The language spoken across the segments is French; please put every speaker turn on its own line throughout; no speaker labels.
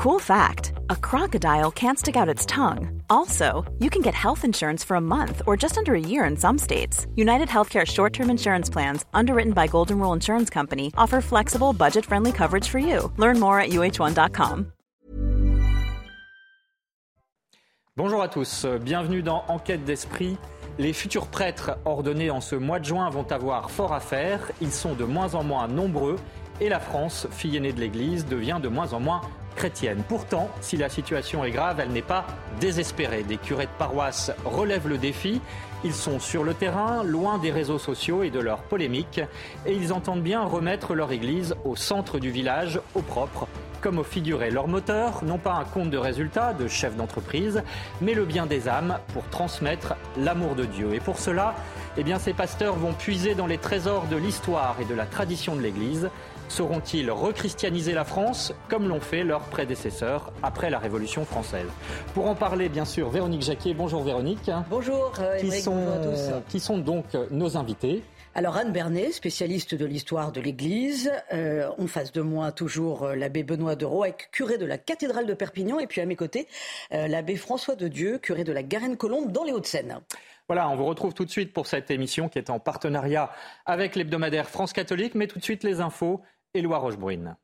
Cool fact a crocodile can't stick out its tongue. Also, you can get health insurance for a month or just under a year in some states. United Healthcare short term insurance plans, underwritten by Golden Rule Insurance Company, offer flexible, budget friendly coverage for you. Learn more at uh1.com.
Bonjour à tous, bienvenue dans Enquête d'esprit. Les futurs prêtres ordonnés en ce mois de juin vont avoir fort à faire. Ils sont de moins en moins nombreux et la France, fille aînée de l'Église, devient de moins en moins chrétienne. Pourtant, si la situation est grave, elle n'est pas désespérée. Des curés de paroisse relèvent le défi. Ils sont sur le terrain, loin des réseaux sociaux et de leurs polémiques, et ils entendent bien remettre leur église au centre du village, au propre, comme au figuré. Leur moteur, non pas un compte de résultats de chef d'entreprise, mais le bien des âmes pour transmettre l'amour de Dieu. Et pour cela, eh bien, ces pasteurs vont puiser dans les trésors de l'histoire et de la tradition de l'Église Sauront-ils rechristianiser la France comme l'ont fait leurs prédécesseurs après la Révolution française? Pour en parler, bien sûr, Véronique Jacquet. Bonjour Véronique.
Bonjour, euh,
qui, sont,
bonjour à tous.
qui sont donc nos invités?
Alors Anne Bernet, spécialiste de l'histoire de l'Église, euh, en face de moi toujours euh, l'abbé Benoît de Roec, curé de la cathédrale de Perpignan, et puis à mes côtés euh, l'abbé François de Dieu, curé de la Garenne-Colombe dans les Hauts-de-Seine.
Voilà, on vous retrouve tout de suite pour cette émission qui est en partenariat avec l'hebdomadaire France Catholique, mais tout de suite les infos Éloi Rochebrune.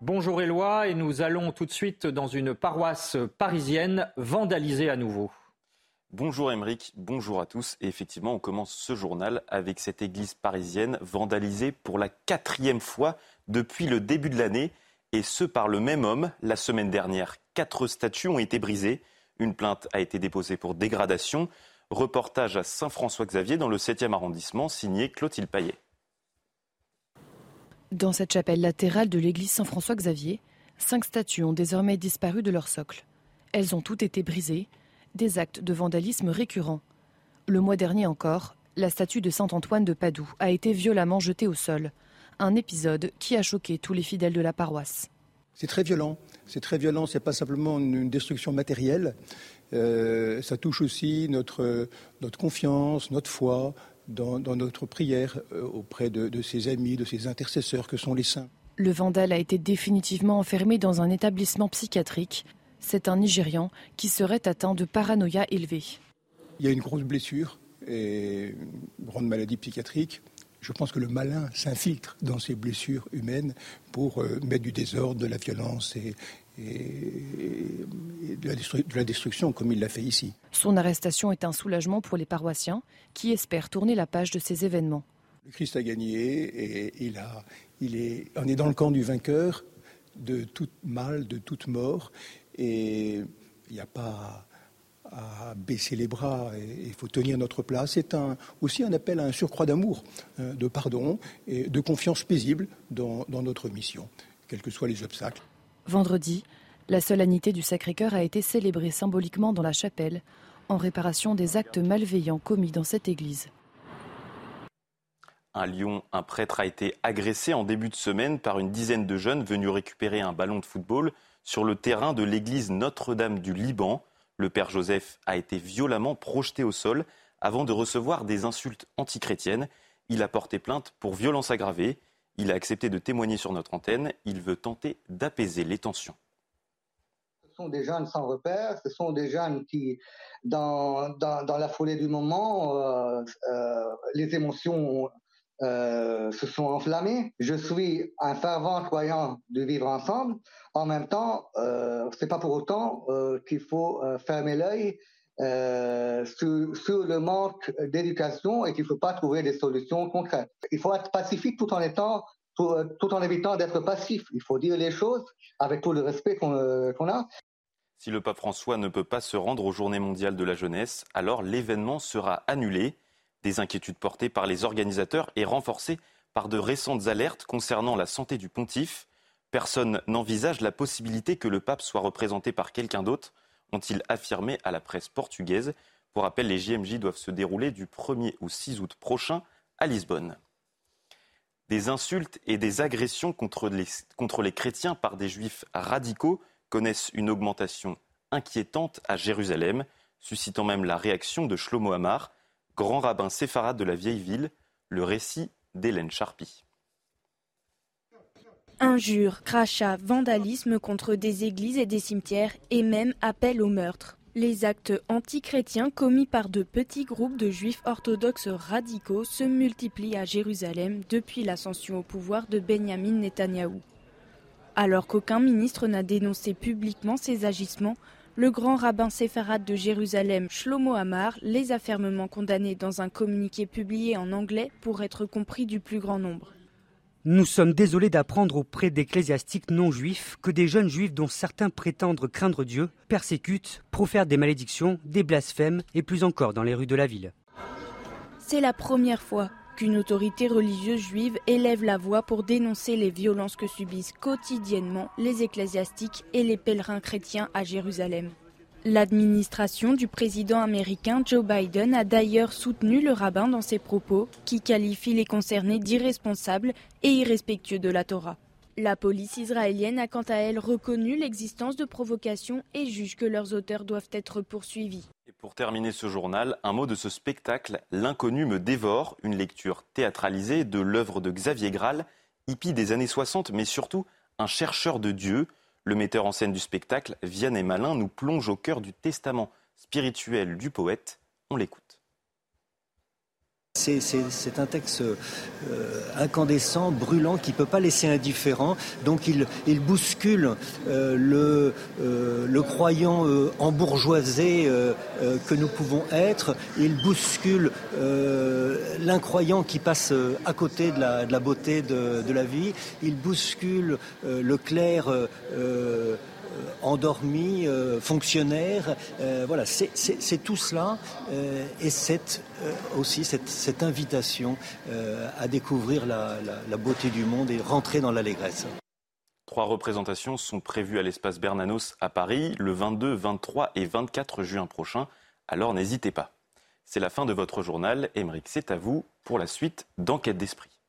Bonjour Éloi, et nous allons tout de suite dans une paroisse parisienne vandalisée à nouveau.
Bonjour Émeric, bonjour à tous. Et effectivement, on commence ce journal avec cette église parisienne vandalisée pour la quatrième fois depuis le début de l'année et ce par le même homme. La semaine dernière, quatre statues ont été brisées. Une plainte a été déposée pour dégradation. Reportage à Saint-François-Xavier dans le 7e arrondissement, signé Clotilde Paillet.
Dans cette chapelle latérale de l'église Saint-François-Xavier, cinq statues ont désormais disparu de leur socle. Elles ont toutes été brisées, des actes de vandalisme récurrents. Le mois dernier encore, la statue de Saint-Antoine de Padoue a été violemment jetée au sol un épisode qui a choqué tous les fidèles de la paroisse.
C'est très violent. C'est très violent. C'est pas simplement une destruction matérielle. Euh, ça touche aussi notre, notre confiance, notre foi dans, dans notre prière euh, auprès de, de ses amis, de ses intercesseurs que sont les saints.
Le vandale a été définitivement enfermé dans un établissement psychiatrique. C'est un Nigérian qui serait atteint de paranoïa élevée.
Il y a une grosse blessure et une grande maladie psychiatrique je pense que le malin s'infiltre dans ces blessures humaines pour euh, mettre du désordre, de la violence et, de, la de, la destruction, comme il l'a fait ici.
Son arrestation est un soulagement pour les paroissiens qui espèrent tourner la page de ces événements.
Le Christ a gagné et il, a, il est, on est dans le camp du vainqueur de tout mal, de toute mort. Et il n'y a pas à baisser les bras et il faut tenir notre place. C'est un, aussi un appel à un surcroît d'amour, euh, de pardon et de confiance paisible dans, dans notre mission, quels que soient les obstacles.
Vendredi, la solennité du Sacré-Cœur a été célébrée symboliquement dans la chapelle en réparation des actes malveillants commis dans cette église.
À Lyon, un prêtre a été agressé en début de semaine par une dizaine de jeunes venus récupérer un ballon de football sur le terrain de l'église Notre-Dame du Liban. Le père Joseph a été violemment projeté au sol avant de recevoir des insultes antichrétiennes. Il a porté plainte pour violence aggravée. Il a accepté de témoigner sur notre antenne. Il veut tenter d'apaiser les tensions.
Ce sont des jeunes sans repère, ce sont des jeunes qui, dans, la foulée du moment, euh, euh, les émotions euh, se sont enflammées. Je suis un fervent croyant de vivre ensemble. En même temps, euh, c'est pas pour autant euh, qu'il faut euh, fermer l'œil sur, le manque d'éducation et qu'il faut pas trouver des solutions concrètes. Il faut être pacifique tout en étant, tout, en évitant d'être passif. Il faut dire les choses avec tout le respect qu'on qu a.
Si le pape François ne peut pas se rendre aux Journées mondiales de la jeunesse, alors l'événement sera annulé. Des inquiétudes portées par les organisateurs et renforcées par de récentes alertes concernant la santé du pontife. Personne n'envisage la possibilité que le pape soit représenté par quelqu'un d'autre, ont-ils affirmé à la presse portugaise. Pour rappel, les JMJ doivent se dérouler du 1er au 6 août prochain à Lisbonne. Des insultes et des agressions contre les, contre les chrétiens par des juifs radicaux connaissent une augmentation inquiétante à Jérusalem. suscitant même la réaction de Shlomo Amar, grand rabbin séfarade de la vieille ville, le récit d'Hélène Charpie.
Injures, crachats, vandalisme contre des églises et des cimetières et même appel au meurtre. Les actes antichrétiens commis par de petits groupes de juifs orthodoxes radicaux se multiplient à Jérusalem depuis l'ascension au pouvoir de Benjamin Netanyahou. Alors qu'aucun ministre n'a dénoncé publiquement ces agissements, le grand rabbin séfarade de Jérusalem, Shlomo Amar, les a fermement condamnés dans un communiqué publié en anglais pour être compris du plus grand nombre.
Nous sommes désolés d'apprendre auprès d'ecclésiastiques non juifs que des jeunes juifs dont certains prétendent craindre Dieu persécutent, profèrent des malédictions, des blasphèmes et plus encore dans les rues de la ville.
C'est la première fois qu'une autorité religieuse juive élève la voix pour dénoncer les violences que subissent quotidiennement les ecclésiastiques et les pèlerins chrétiens à Jérusalem. L'administration du président américain Joe Biden a d'ailleurs soutenu le rabbin dans ses propos, qui qualifie les concernés d'irresponsables et irrespectueux de la Torah. La police israélienne a quant à elle reconnu l'existence de provocations et juge que leurs auteurs doivent être poursuivis.
Et pour terminer ce journal, un mot de ce spectacle, L'inconnu me dévore, une lecture théâtralisée de l'œuvre de Xavier Graal, hippie des années 60, mais surtout un chercheur de Dieu, le metteur en scène du spectacle, Vianney Malin, nous plonge au cœur du testament spirituel du poète. On l'écoute.
C'est un texte euh, incandescent, brûlant, qui ne peut pas laisser indifférent. Donc il, bouscule euh, le, euh, le, croyant embourgeoisé que nous pouvons être. Il bouscule l'incroyant qui passe à côté de la, beauté de, de, la vie. Il bouscule le euh, endormis, euh, fonctionnaires. Euh, voilà, c'est tout cela et c'est aussi cette, invitation à découvrir la, beauté du monde et rentrer dans l'allégresse.
Trois représentations sont prévues à l'espace Bernanos à Paris le 22, 23 et 24 juin prochain. Alors n'hésitez pas. C'est la fin de votre journal. Émeric, c'est à vous pour la suite d'Enquête d'esprit.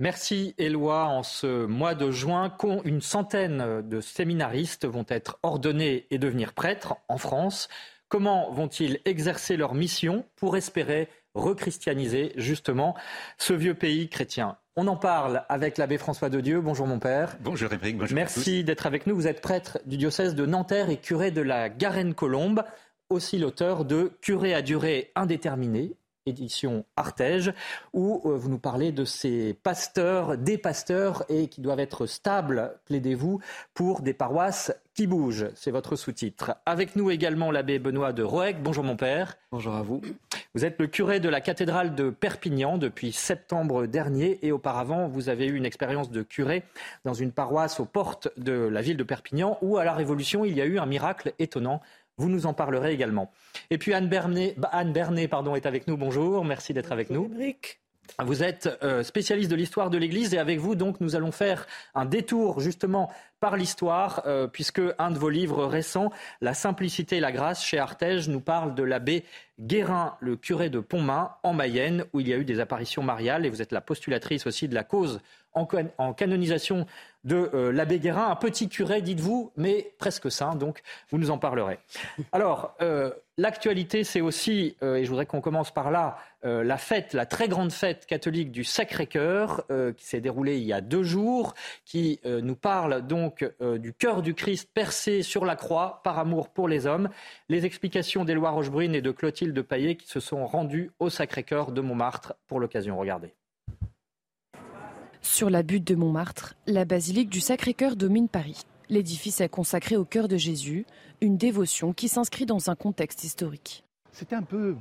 Merci Éloi. En ce mois de juin, une centaine de séminaristes vont être ordonnés et devenir prêtres en France. Comment vont-ils exercer leur mission pour espérer rechristianiser justement ce vieux pays chrétien? On en parle avec l'abbé François de Dieu. Bonjour mon père.
Bonjour Émeric, bonjour.
Merci d'être avec nous. Vous êtes prêtre du diocèse de Nanterre et curé de la Garenne-Colombe, aussi l'auteur de Curé à durée indéterminée, édition Artege, où euh, vous nous parlez de ces pasteurs, des pasteurs, et qui doivent être stables, plaidez-vous, pour des paroisses qui bougent. C'est votre sous-titre. Avec nous également l'abbé Benoît de Roeg. Bonjour mon père.
Bonjour à vous.
Vous êtes le curé de la cathédrale de Perpignan depuis septembre dernier et auparavant vous avez eu une expérience de curé dans une paroisse aux portes de la ville de Perpignan où à la Révolution il y a eu un miracle étonnant vous nous en parlerez également. Et puis Anne Bernet, bah, Anne pardon, est avec nous. Bonjour, merci d'être avec nous. Vous êtes euh, spécialiste de l'histoire de l'Église et avec vous, donc, nous allons faire un détour justement par l'histoire, euh, puisque un de vos livres récents, La simplicité et la grâce, chez Artege, nous parle de l'abbé Guérin, le curé de Pontmain, en Mayenne, où il y a eu des apparitions mariales, et vous êtes la postulatrice aussi de la cause en, canonisation de euh, l'abbé Guérin, un petit curé, dites-vous, mais presque saint, donc vous nous en parlerez. Alors, euh, l'actualité, c'est aussi, euh, et je voudrais qu'on commence par là, la fête, la très grande fête catholique du Sacré-Cœur, qui s'est déroulée il y a deux jours, qui nous parle donc du cœur du Christ percé sur la croix par amour pour les hommes. Les explications d'Éloi Rochebrune et de Clotilde Paillet qui se sont rendues au Sacré-Cœur de Montmartre pour l'occasion. Regardez.
Sur la butte de Montmartre, la basilique du Sacré-Cœur domine Paris. L'édifice est consacré au cœur de Jésus, une dévotion qui s'inscrit dans un contexte historique.
C'était un peu,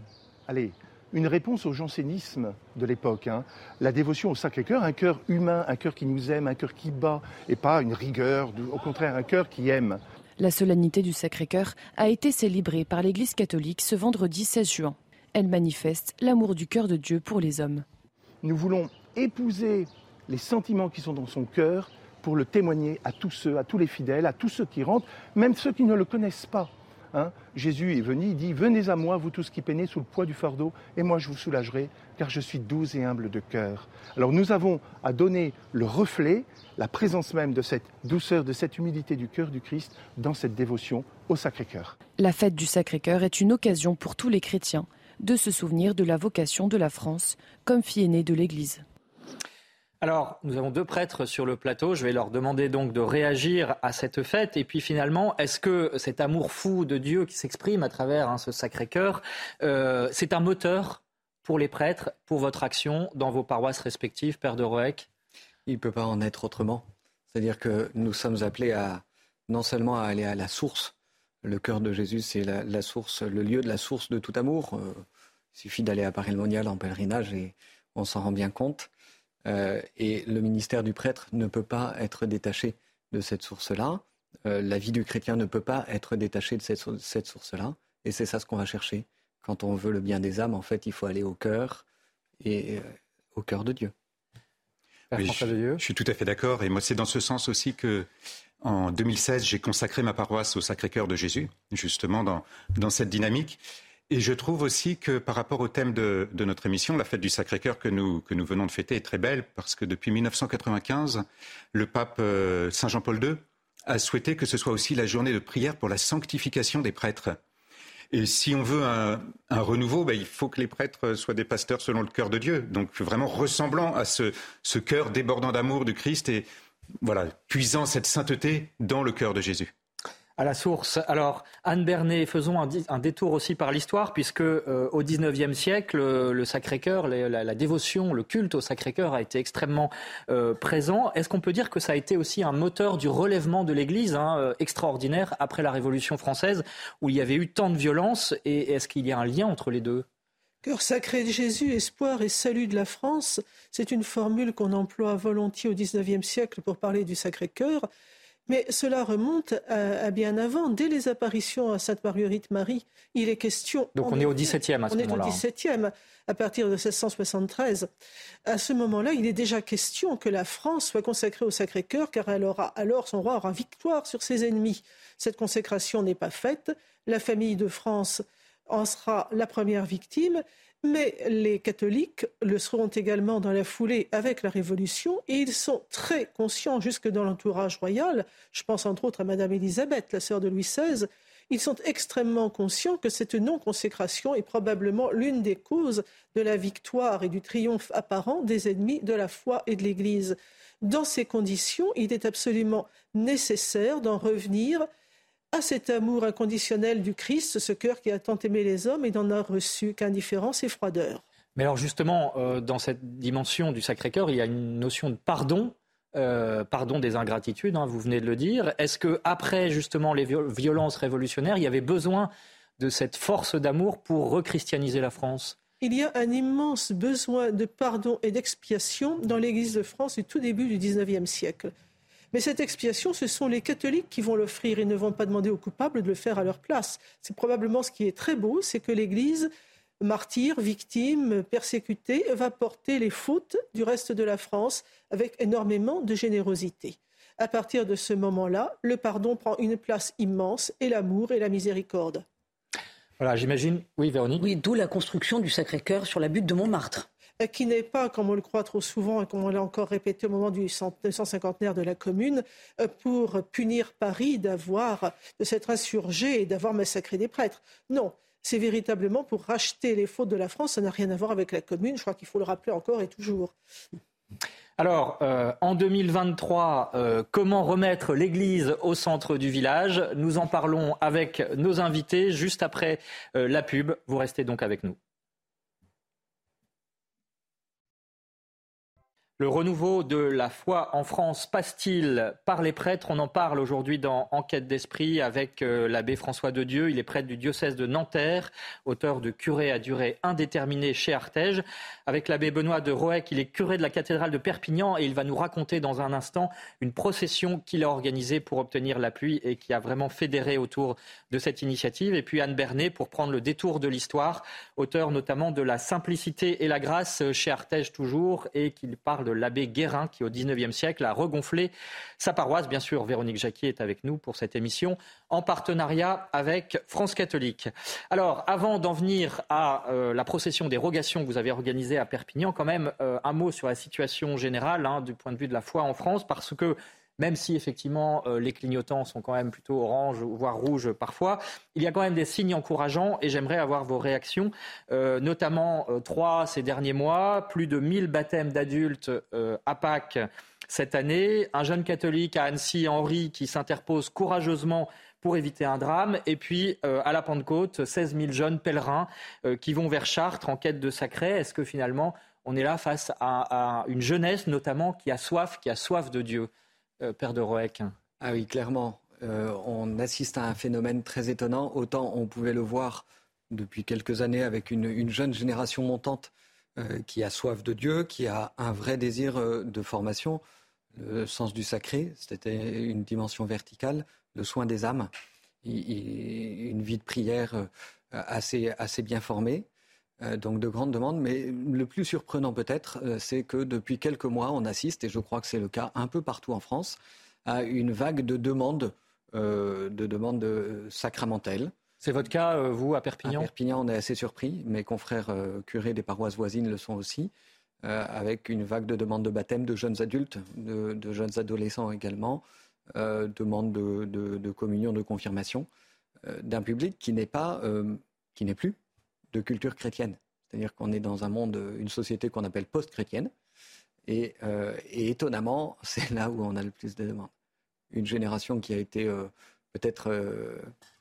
allez, une réponse au jansénisme de l'époque. Hein. La dévotion au Sacré-Cœur, un cœur humain, un cœur qui nous aime, un cœur qui bat, et pas une rigueur, au contraire, un cœur qui aime.
La solennité du Sacré-Cœur a été célébrée par l'Église catholique ce vendredi 16 juin. Elle manifeste l'amour du cœur de Dieu pour les hommes.
Nous voulons épouser les sentiments qui sont dans son cœur pour le témoigner à tous ceux, à tous les fidèles, à tous ceux qui rentrent, même ceux qui ne le connaissent pas. Hein. Jésus est venu, il dit Venez à moi, vous tous qui peinez sous le poids du fardeau, et moi je vous soulagerai, car je suis doux et humble de cœur. Alors nous avons à donner le reflet, la présence même de cette douceur, de cette humilité du cœur du Christ dans cette dévotion au Sacré-Cœur.
La fête du Sacré-Cœur est une occasion pour tous les chrétiens de se souvenir de la vocation de la France comme fille aînée de l'Église.
Alors, nous avons deux prêtres sur le plateau. Je vais leur demander donc de réagir à cette fête. Et puis finalement, est-ce que cet amour fou de Dieu qui s'exprime à travers hein, ce Sacré-Cœur, euh, c'est un moteur pour les prêtres, pour votre action dans vos paroisses respectives, Père de Roec
Il ne peut pas en être autrement. C'est-à-dire que nous sommes appelés à non seulement à aller à la source. Le cœur de Jésus, c'est la, source, le lieu de la source de tout amour. Euh, il suffit d'aller à Paris-le-Monial en pèlerinage et on s'en rend bien compte. Euh, et le ministère du prêtre ne peut pas être détaché de cette source-là. Euh, la vie du chrétien ne peut pas être détachée de cette, source-là. Et c'est ça ce qu'on va chercher. Quand on veut le bien des âmes, en fait, il faut aller au cœur et euh, au cœur de Dieu.
je, suis tout à fait d'accord. Et moi, c'est dans ce sens aussi que, en 2016, j'ai consacré ma paroisse au Sacré-Cœur de Jésus, justement dans, dans cette dynamique. Et je trouve aussi que par rapport au thème de, notre émission, la fête du Sacré-Cœur que nous, que nous venons de fêter est très belle parce que depuis 1995, le pape euh, Saint Jean-Paul II a souhaité que ce soit aussi la journée de prière pour la sanctification des prêtres. Et si on veut un, renouveau, ben, il faut que les prêtres soient des pasteurs selon le cœur de Dieu, donc vraiment ressemblant à ce, ce cœur débordant d'amour du Christ et voilà, puisant cette sainteté dans le cœur de Jésus
à la source. Alors, Anne Bernet, faisons un, détour aussi par l'histoire, puisque euh, au XIXe siècle, le, Sacré-Cœur, la, dévotion, le culte au Sacré-Cœur a été extrêmement euh, présent. Est-ce qu'on peut dire que ça a été aussi un moteur du relèvement de l'Église hein, euh, extraordinaire après la Révolution française, où il y avait eu tant de violence Et est-ce qu'il y a un lien entre les deux?
Cœur sacré de Jésus, espoir et salut de la France, c'est une formule qu'on emploie volontiers au XIXe siècle pour parler du Sacré-Cœur. Mais cela remonte à, bien avant. Dès les apparitions à Sainte-Marguerite-Marie, il est question.
Donc on est au XVIIe à ce moment-là.
On est au XVIIe, à partir de 1673. À ce moment-là, il est déjà question que la France soit consacrée au Sacré-Cœur, car elle aura, alors son roi aura victoire sur ses ennemis. Cette consécration n'est pas faite. La famille de France en sera la première victime. Mais les catholiques le seront également dans la foulée avec la Révolution et ils sont très conscients, jusque dans l'entourage royal, je pense entre autres à Madame Élisabeth, la sœur de Louis XVI, ils sont extrêmement conscients que cette non-consécration est probablement l'une des causes de la victoire et du triomphe apparent des ennemis de la foi et de l'Église. Dans ces conditions, il est absolument nécessaire d'en revenir à cet amour inconditionnel du Christ, ce cœur qui a tant aimé les hommes et n'en a reçu qu'indifférence et froideur.
Mais alors justement, euh, dans cette dimension du Sacré-Cœur, il y a une notion de pardon, euh, pardon des ingratitudes, hein, vous venez de le dire. Est-ce que après justement les violences révolutionnaires, il y avait besoin de cette force d'amour pour rechristianiser la France?
Il y a un immense besoin de pardon et d'expiation dans l'Église de France du tout début du XIXe siècle. Mais cette expiation, ce sont les catholiques qui vont l'offrir. Ils ne vont pas demander aux coupables de le faire à leur place. C'est probablement ce qui est très beau, c'est que l'Église, martyre, victime, persécutée, va porter les fautes du reste de la France avec énormément de générosité. À partir de ce moment-là, le pardon prend une place immense et l'amour et la miséricorde.
Voilà, j'imagine. Oui, Véronique.
Oui, d'où la construction du Sacré-Cœur sur la butte de Montmartre
qui n'est pas, comme on le croit trop souvent et comme on l'a encore répété au moment du 150 de la Commune, euh, pour punir Paris d'avoir, de s'être insurgé et d'avoir massacré des prêtres. Non, c'est véritablement pour racheter les fautes de la France. Ça n'a rien à voir avec la Commune. Je crois qu'il faut le rappeler encore et toujours.
Alors, euh, en 2023, euh, comment remettre l'Église au centre du village? Nous en parlons avec nos invités juste après la pub. Vous restez donc avec nous. Le renouveau de la foi en France passe-t-il par les prêtres? On en parle aujourd'hui dans Enquête d'esprit avec euh, l'abbé François de Dieu. Il est prêtre du diocèse de Nanterre, auteur de Curé à durée indéterminée chez Artege. Avec l'abbé Benoît de Roec, il est curé de la cathédrale de Perpignan et il va nous raconter dans un instant une procession qu'il a organisée pour obtenir l'appui et qui a vraiment fédéré autour de cette initiative. Et puis Anne Bernet pour prendre le détour de l'histoire, auteur notamment de La simplicité et la grâce chez Artege toujours et qu'il parle l'abbé Guérin qui, au XIXe siècle, a regonflé sa paroisse. Bien sûr, Véronique Jacquier est avec nous pour cette émission en partenariat avec France catholique. Alors, avant d'en venir à euh, la procession des que vous avez organisée à Perpignan, quand même euh, un mot sur la situation générale hein, du point de vue de la foi en France, parce que même si effectivement euh, les clignotants sont quand même plutôt orange, voire rouge parfois, il y a quand même des signes encourageants et j'aimerais avoir vos réactions, euh, notamment euh, trois ces derniers mois, plus de 1000 baptêmes d'adultes à Pâques cette année, un jeune catholique à Annecy, Henri, qui s'interpose courageusement pour éviter un drame. Et puis, à la Pentecôte, 16 000 jeunes pèlerins qui vont vers Chartres en quête de sacré. Est-ce que finalement, on est là face à, à, une jeunesse, notamment, qui a soif, qui a soif de Dieu? Euh, Père de Roec
Ah oui, clairement. Euh, on assiste à un phénomène très étonnant. Autant on pouvait le voir depuis quelques années avec une, jeune génération montante euh, qui a soif de Dieu, qui a un vrai désir de formation, le sens du sacré, c'était une dimension verticale, le soin des âmes, une vie de prière assez bien formée. Donc de grandes demandes, mais le plus surprenant peut-être, c'est que depuis quelques mois, on assiste, et je crois que c'est le cas un peu partout en France, à une vague de demandes, de demandes sacramentelles.
C'est votre cas, vous, à Perpignan?
À Perpignan, on est assez surpris. Mes confrères curés des paroisses voisines le sont aussi, avec une vague de demandes de baptême de jeunes adultes, de, jeunes adolescents également, demandes de, de, communion, de confirmation, d'un public qui n'est pas, qui n'est plus de culture chrétienne. C'est-à-dire qu'on est dans un monde, une société qu'on appelle post-chrétienne. Et, euh, étonnamment, c'est là où on a le plus de demandes. Une génération qui a été euh, peut-être euh,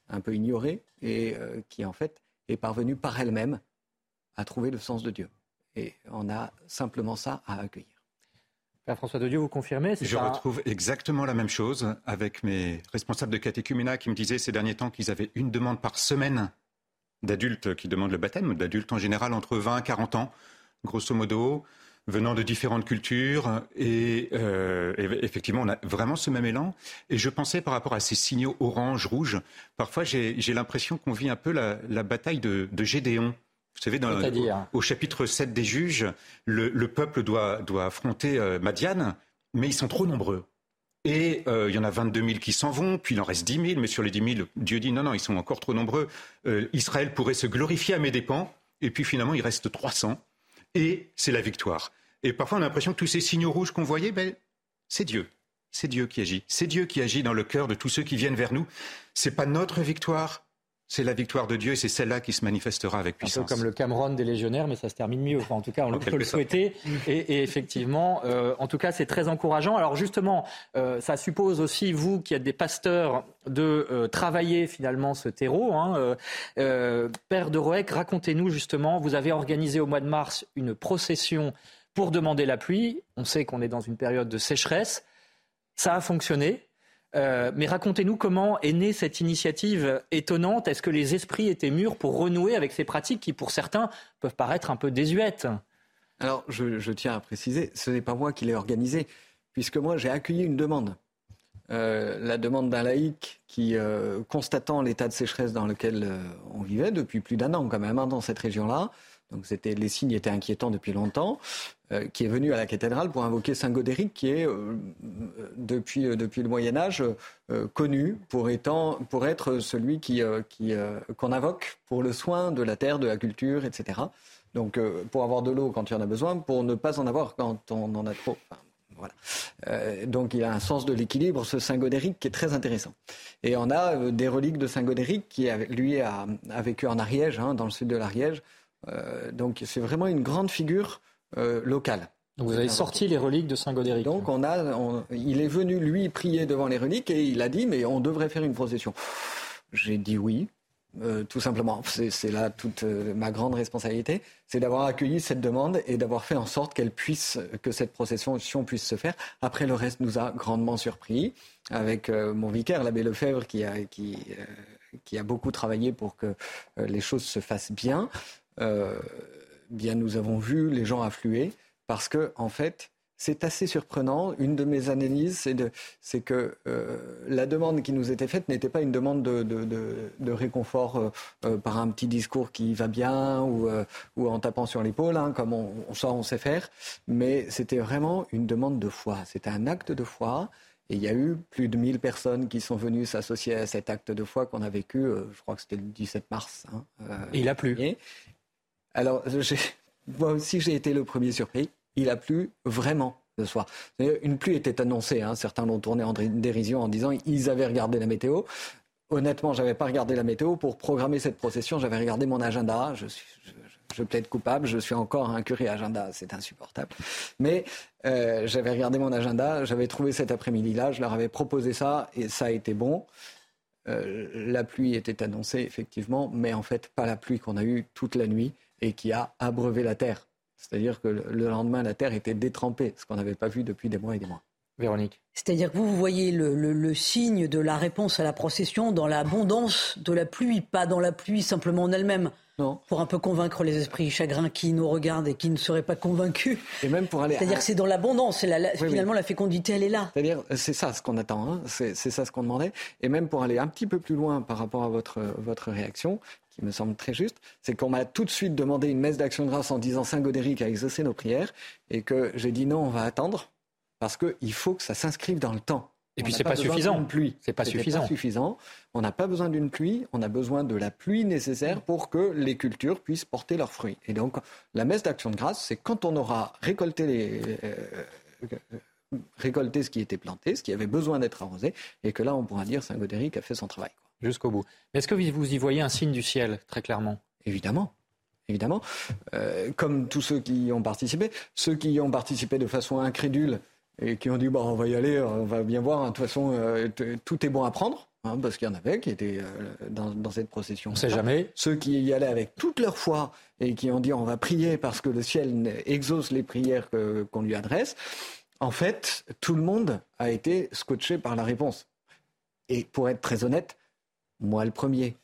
un peu ignorée et qui, en fait, est parvenue par elle-même à trouver le sens de Dieu. Et on a simplement ça à accueillir.
Père François de Dieu, vous confirmez
Je retrouve exactement la même chose avec mes responsables de catéchuménat qui me disaient ces derniers temps qu'ils avaient une demande par semaine d'adultes qui demandent le baptême, d'adultes en général entre 20 et 40 ans, grosso modo, venant de différentes cultures. Et, euh, effectivement, on a vraiment ce même élan. Et je pensais par rapport à ces signaux orange, rouge, parfois j'ai l'impression qu'on vit un peu la, bataille de, Gédéon. Vous savez, dans, au, chapitre 7 des juges, le, peuple doit, doit affronter euh, Madiane, mais ils sont trop nombreux. Et euh, il y en a 22 000 qui s'en vont, puis il en reste 10 000, mais sur les 10 000, Dieu dit non, non, ils sont encore trop nombreux. Euh, Israël pourrait se glorifier à mes dépens, et puis finalement il reste 300, et c'est la victoire. Et parfois on a l'impression que tous ces signaux rouges qu'on voyait, ben, c'est Dieu. C'est Dieu qui agit. C'est Dieu qui agit dans le cœur de tous ceux qui viennent vers nous. C'est pas notre victoire, c'est la victoire de Dieu et c'est celle-là qui se manifestera avec puissance.
Un peu comme le Cameroun des légionnaires, mais ça se termine mieux. en tout cas, on peut le souhaiter. Et, effectivement, euh, en tout cas, c'est très encourageant. Alors justement, euh, ça suppose aussi, vous qui êtes des pasteurs, de euh, travailler finalement ce terreau. Hein. Père de Roec, racontez-nous justement, vous avez organisé au mois de mars une procession pour demander la pluie. On sait qu'on est dans une période de sécheresse. Ça a fonctionné. Euh, mais racontez-nous comment est née cette initiative étonnante. Est-ce que les esprits étaient mûrs pour renouer avec ces pratiques qui, pour certains, peuvent paraître un peu désuètes?
Alors, je, tiens à préciser, ce n'est pas moi qui l'ai organisé, puisque moi, j'ai accueilli une demande. Euh, la demande d'un laïc qui, euh, constatant l'état de sécheresse dans lequel on vivait depuis plus d'un an quand même hein, dans cette région-là, donc les signes étaient inquiétants depuis longtemps, euh, qui est venu à la cathédrale pour invoquer Saint Godéric, qui est euh, depuis, euh, depuis le Moyen Âge connu pour, étant, pour être celui qui, qui qu'on invoque pour le soin de la terre, de la culture, etc. Donc pour avoir de l'eau quand il y en a besoin, pour ne pas en avoir quand on en a trop. voilà. donc il a un sens de l'équilibre, ce Saint Godéric, qui est très intéressant. Et on a des reliques de Saint Godéric qui, lui, a, a vécu en Ariège, hein, dans le sud de l'Ariège, donc c'est vraiment une grande figure euh, locale.
Donc vous avez sorti les reliques de Saint Godéric.
Donc on a, il est venu lui prier devant les reliques et il a dit mais on devrait faire une procession. J'ai dit oui, euh, tout simplement. C'est là toute ma grande responsabilité, c'est d'avoir accueilli cette demande et d'avoir fait en sorte qu'elle puisse, que cette procession puisse se faire. Après, le reste nous a grandement surpris avec mon vicaire, l'abbé Lefebvre, qui a, qui, qui a beaucoup travaillé pour que les choses se fassent bien. Euh, bien nous avons vu les gens affluer parce que en fait c'est assez surprenant. Une de mes analyses, c'est que euh, la demande qui nous était faite n'était pas une demande de, réconfort euh, par un petit discours qui va bien ou, en tapant sur l'épaule, hein, comme on, on, sort, on sait faire, mais c'était vraiment une demande de foi. C'était un acte de foi. Et il y a eu plus de 1000 personnes qui sont venues s'associer à cet acte de foi qu'on a vécu, je crois que c'était le 17 mars. Hein,
et il a plu.
Alors, moi aussi, j'ai été le premier surpris il a plu vraiment ce soir. Une pluie était annoncée, hein. certains l'ont tourné en dérision en disant ils avaient regardé la météo. Honnêtement, j'avais pas regardé la météo pour programmer cette procession. J'avais regardé mon agenda. Je, suis, je, plaide coupable. Je suis encore un curé agenda. C'est insupportable. Mais euh, j'avais regardé mon agenda. J'avais trouvé cet après-midi-là. Je leur avais proposé ça et ça a été bon. Euh, la pluie était annoncée effectivement, mais en fait pas la pluie qu'on a eue toute la nuit et qui a abreuvé la terre. C'est-à-dire que le lendemain, la terre était détrempée, ce qu'on n'avait pas vu depuis des mois et des mois.
Véronique.
C'est-à-dire que vous, vous voyez le, signe de la réponse à la procession dans l'abondance de la pluie, pas dans la pluie simplement en elle-même.
Non.
Pour un peu convaincre les esprits chagrins qui nous regardent et qui ne seraient pas convaincus.
Et même pour aller.
C'est-à-dire que c'est dans l'abondance. finalement, la fécondité, elle est là.
C'est-à-dire, c'est ça ce qu'on attend. Hein. C'est ça ce qu'on demandait. Et même pour aller un petit peu plus loin par rapport à votre, votre réaction, qui me semble très juste, c'est qu'on m'a tout de suite demandé une messe d'action de grâce en disant Saint Godéric a exaucé nos prières, et que j'ai dit non, on va attendre, parce qu'il faut que ça s'inscrive dans le temps.
Et puis c'est pas, pas suffisant.
Pluie.
C'est pas suffisant.
Pas suffisant. On n'a pas besoin d'une pluie. On a besoin de la pluie nécessaire pour que les cultures puissent porter leurs fruits. Et donc la messe d'action de grâce, c'est quand on aura récolté les euh, récolté ce qui était planté, ce qui avait besoin d'être arrosé, et que là on pourra dire Saint Godéric a fait son travail
jusqu'au bout. Mais est-ce que vous y voyez un signe du ciel, très clairement?
Évidemment. Évidemment, euh, comme tous ceux qui y ont participé, ceux qui y ont participé de façon incrédule et qui ont dit bon, on va y aller, on va bien voir. De toute façon, euh, tout est bon à prendre. Hein, parce qu'il y en avait qui étaient euh, dans, cette procession.
On ne sait jamais.
Ceux qui y allaient avec toute leur foi et qui ont dit on va prier parce que le ciel exauce les prières qu'on lui adresse. En fait, tout le monde a été scotché par la réponse. Et pour être très honnête, moi, le premier.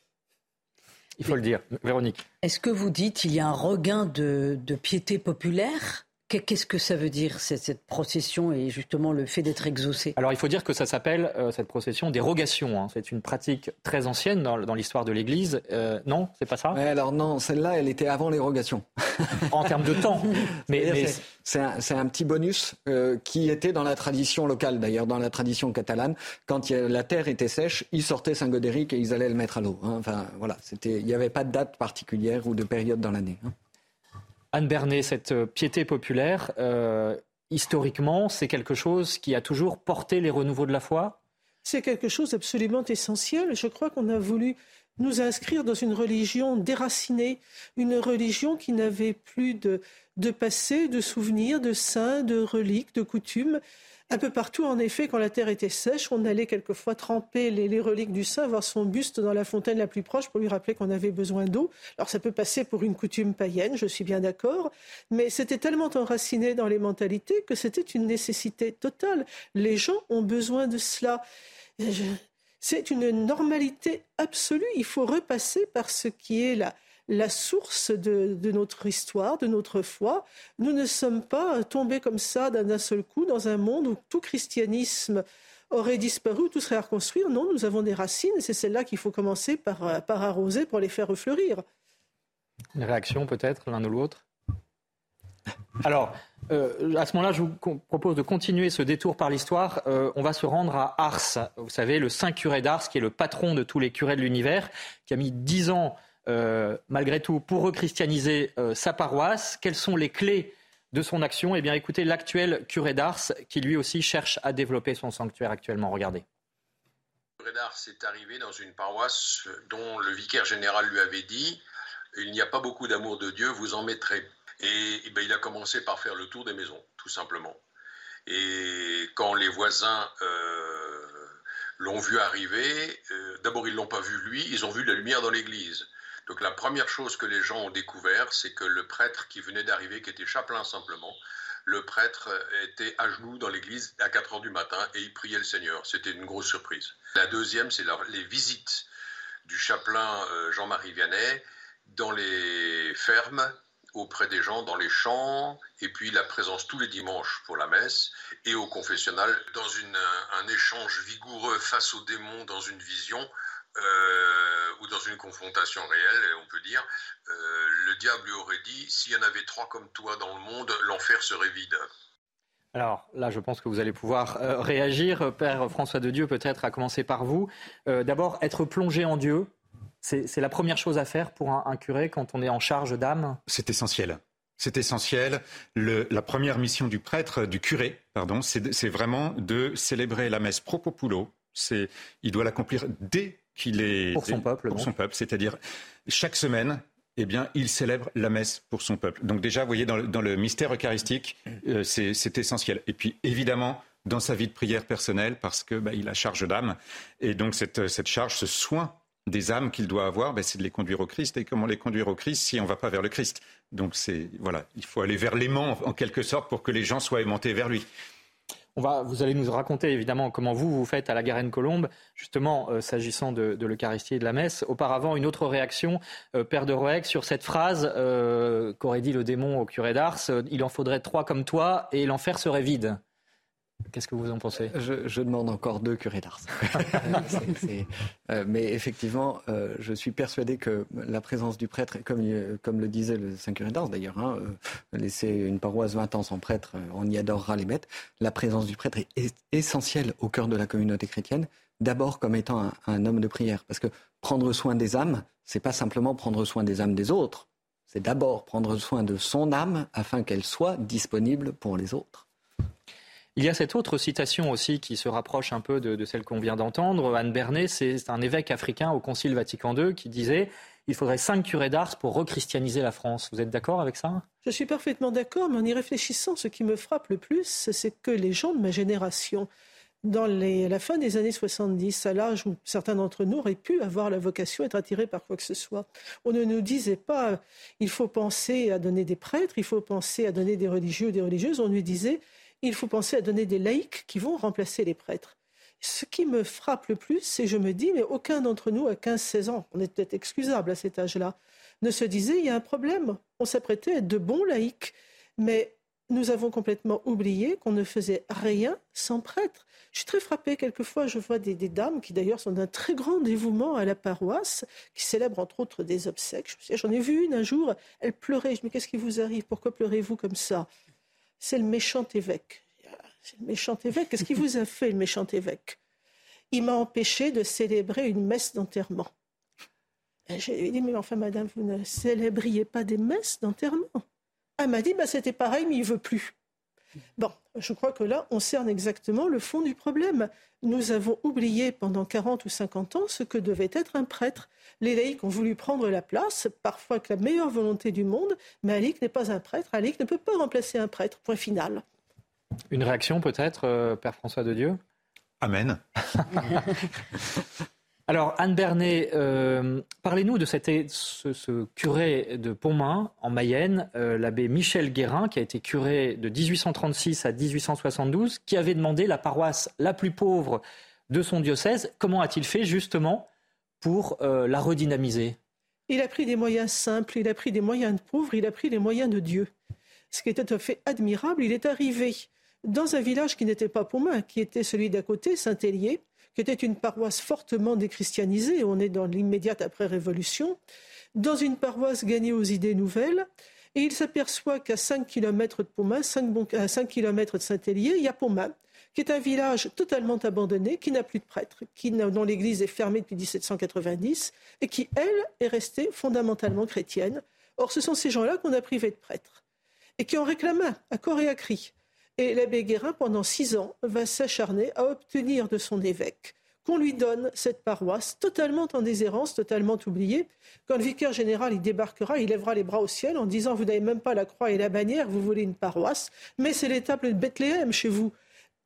Il faut le dire. Véronique.
Est-ce que vous dites il y a un regain de piété populaire Qu'est-ce que ça veut dire, cette, procession et justement le fait d'être exaucé?
Alors il faut dire que ça s'appelle, euh, cette procession, dérogation. Hein. C'est une pratique très ancienne dans, l'histoire de l'Église. Euh, non, c'est pas ça?
Alors non, celle-là, elle était avant l'érogation.
en termes de temps.
mais, C'est un, petit bonus euh, qui était dans la tradition locale, d'ailleurs, dans la tradition catalane. Quand la terre était sèche, ils sortaient Saint-Godéric et ils allaient le mettre à l'eau. Hein. Enfin voilà, il n'y avait pas de date particulière ou de période dans l'année. Hein.
Anne Bernet, cette euh, piété populaire, euh, historiquement, c'est quelque chose qui a toujours porté les renouveaux de la foi?
C'est quelque chose d'absolument essentiel. Je crois qu'on a voulu nous inscrire dans une religion déracinée, une religion qui n'avait plus de, de passé, de souvenirs, de saints, de reliques, de coutumes. Un peu partout, en effet, quand la terre était sèche, on allait quelquefois tremper les, reliques du saint, voir son buste dans la fontaine la plus proche pour lui rappeler qu'on avait besoin d'eau. Alors ça peut passer pour une coutume païenne, je suis bien d'accord, mais c'était tellement enraciné dans les mentalités que c'était une nécessité totale. Les gens ont besoin de cela. C'est une normalité absolue. Il faut repasser par ce qui est la, la source de, notre histoire, de notre foi. Nous ne sommes pas tombés comme ça d'un seul coup dans un monde où tout christianisme aurait disparu, tout serait à reconstruire. Non, nous avons des racines et c'est celles-là qu'il faut commencer par, arroser pour les faire refleurir.
Une réaction peut-être l'un ou l'autre? Alors, euh, à ce moment-là, je vous propose de continuer ce détour par l'histoire. Euh, on va se rendre à Ars. Vous savez, le saint curé d'Ars, qui est le patron de tous les curés de l'univers, qui a mis dix ans malgré tout, pour rechristianiser euh, sa paroisse. Quelles sont les clés de son action? Eh bien, écoutez l'actuel curé d'Ars qui lui aussi cherche à développer son sanctuaire actuellement. Regardez.
Le curé d'Ars est arrivé dans une paroisse dont le vicaire général lui avait dit Il n'y a pas beaucoup d'amour de Dieu, vous en mettrez. Et, eh ben, il a commencé par faire le tour des maisons, tout simplement. Et quand les voisins euh, l'ont vu arriver, d'abord ils l'ont pas vu lui, ils ont vu la lumière dans l'église. Donc la première chose que les gens ont découvert, c'est que le prêtre qui venait d'arriver, qui était chapelain simplement, le prêtre était à genoux dans l'église à 4 heures du matin et il priait le Seigneur. C'était une grosse surprise. La deuxième, c'est les visites du chapelain euh, Jean-Marie Vianney dans les fermes auprès des gens dans les champs, et puis la présence tous les dimanches pour la messe, et au confessionnal, dans un échange vigoureux face aux démons, dans une vision, euh, ou dans une confrontation réelle, on peut dire, euh, le diable lui aurait dit, s'il y en avait trois comme toi dans le monde, l'enfer serait vide.
Alors là, je pense que vous allez pouvoir euh, réagir. Père François de Dieu, peut-être à commencer par vous. D'abord, être plongé en Dieu, c'est la première chose à faire pour un, curé quand on est en charge d'âme?
C'est essentiel. C'est essentiel. la première mission du prêtre, du curé, pardon, c'est vraiment de célébrer la messe pro populo. Il doit l'accomplir dès qu'il est
pour son peuple,
pour son peuple, c'est-à-dire chaque semaine, eh bien, il célèbre la messe pour son peuple. Donc déjà, vous voyez, dans le, mystère eucharistique, euh, c'est essentiel. Et puis, évidemment, dans sa vie de prière personnelle, parce que bah, il a charge d'âme, et donc cette, cette charge, ce soin des âmes qu'il doit avoir, ben, c'est de les conduire au Christ. Et comment les conduire au Christ si on ne va pas vers le Christ? Donc c'est voilà, il faut aller vers l'aimant en quelque sorte pour que les gens soient aimantés vers lui.
Vous allez nous raconter évidemment comment vous vous faites à la Garenne Colombe, justement euh, s'agissant de, l'Eucharistie et de la messe. Auparavant, une autre réaction, euh, Père de Roeg, sur cette phrase euh, qu'aurait dit le démon au curé d'Ars il en faudrait trois comme toi et l'enfer serait vide. Qu'est-ce que vous en pensez?
Je, demande encore deux curés d'Ars. Euh, mais effectivement, euh, je suis persuadé que la présence du prêtre, comme, comme le disait le Saint curé d'Ars d'ailleurs, hein, euh, laisser une paroisse 20 ans sans prêtre, on y adorera les bêtes. La présence du prêtre est essentielle au cœur de la communauté chrétienne, d'abord comme étant un, un, homme de prière. Parce que prendre soin des âmes, c'est pas simplement prendre soin des âmes des autres, c'est d'abord prendre soin de son âme afin qu'elle soit disponible pour les autres.
Il y a cette autre citation aussi qui se rapproche un peu de, celle qu'on vient d'entendre. Anne Bernet, c'est un évêque africain au Concile Vatican II qui disait il faudrait cinq curés d'Ars pour rechristianiser la France. Vous êtes d'accord avec ça?
Je suis parfaitement d'accord, mais en y réfléchissant, ce qui me frappe le plus, c'est que les gens de ma génération, dans la fin des années 70, à l'âge où certains d'entre nous auraient pu avoir la vocation d'être attirés par quoi que ce soit, on ne nous disait pas il faut penser à donner des prêtres, il faut penser à donner des religieux ou des religieuses, on nous disait il faut penser à donner des laïcs qui vont remplacer les prêtres. Ce qui me frappe le plus, c'est je me dis, mais aucun d'entre nous à 15-16 ans, on est peut-être excusable à cet âge-là, ne se disait, il y a un problème. On s'apprêtait à être de bons laïcs, mais nous avons complètement oublié qu'on ne faisait rien sans prêtre. Je suis très frappée, quelquefois, je vois des, dames qui d'ailleurs sont d'un très grand dévouement à la paroisse, qui célèbrent entre autres des obsèques. J'en ai vu une un jour, elle pleurait. Je me dis, mais qu'est-ce qui vous arrive? Pourquoi pleurez-vous comme ça? C'est le méchant évêque. C'est le méchant évêque. Qu'est-ce qu'il vous a fait, le méchant évêque? Il m'a empêché de célébrer une messe d'enterrement. J'ai dit, mais enfin, madame, vous ne célébriez pas des messes d'enterrement? Elle m'a dit, bah, c'était pareil, mais il veut plus. Bon, je crois que là, on cerne exactement le fond du problème. Nous avons oublié pendant 40 ou 50 ans ce que devait être un prêtre. Les laïcs ont voulu prendre la place, parfois avec la meilleure volonté du monde, mais un laïc n'est pas un prêtre. Un laïc ne peut pas remplacer un prêtre. Point final.
Une réaction peut-être, euh, Père François de Dieu?
Amen.
Alors, Anne Bernet, euh, parlez-nous de ce, curé de Pontmain, en Mayenne, euh, l'abbé Michel Guérin, qui a été curé de 1836 à 1872, qui avait demandé la paroisse la plus pauvre de son diocèse. Comment a-t-il fait justement pour euh, la redynamiser?
Il a pris des moyens simples, il a pris des moyens de pauvres, il a pris les moyens de Dieu. Ce qui était tout à fait admirable, il est arrivé dans un village qui n'était pas Pontmain, qui était celui d'à côté, Saint-Hélier, qui était une paroisse fortement déchristianisée, on est dans l'immédiate après-révolution, dans une paroisse gagnée aux idées nouvelles, et il s'aperçoit qu'à 5 km de Pomain, 5, à 5 km de Saint-Hélier, il y a Pomain, qui est un village totalement abandonné, qui n'a plus de prêtres, qui, dont l'église est fermée depuis 1790, et qui, elle, est restée fondamentalement chrétienne. Or, ce sont ces gens-là qu'on a privés de prêtres, et qui ont réclamé à corps et à cri. Et l'abbé Guérin, pendant six ans, va s'acharner à obtenir de son évêque qu'on lui donne cette paroisse totalement en déshérence, totalement oubliée. Quand le vicaire général y débarquera, il lèvera les bras au ciel en disant Vous n'avez même pas la croix et la bannière, vous voulez une paroisse, mais c'est l'étable de Bethléem chez vous.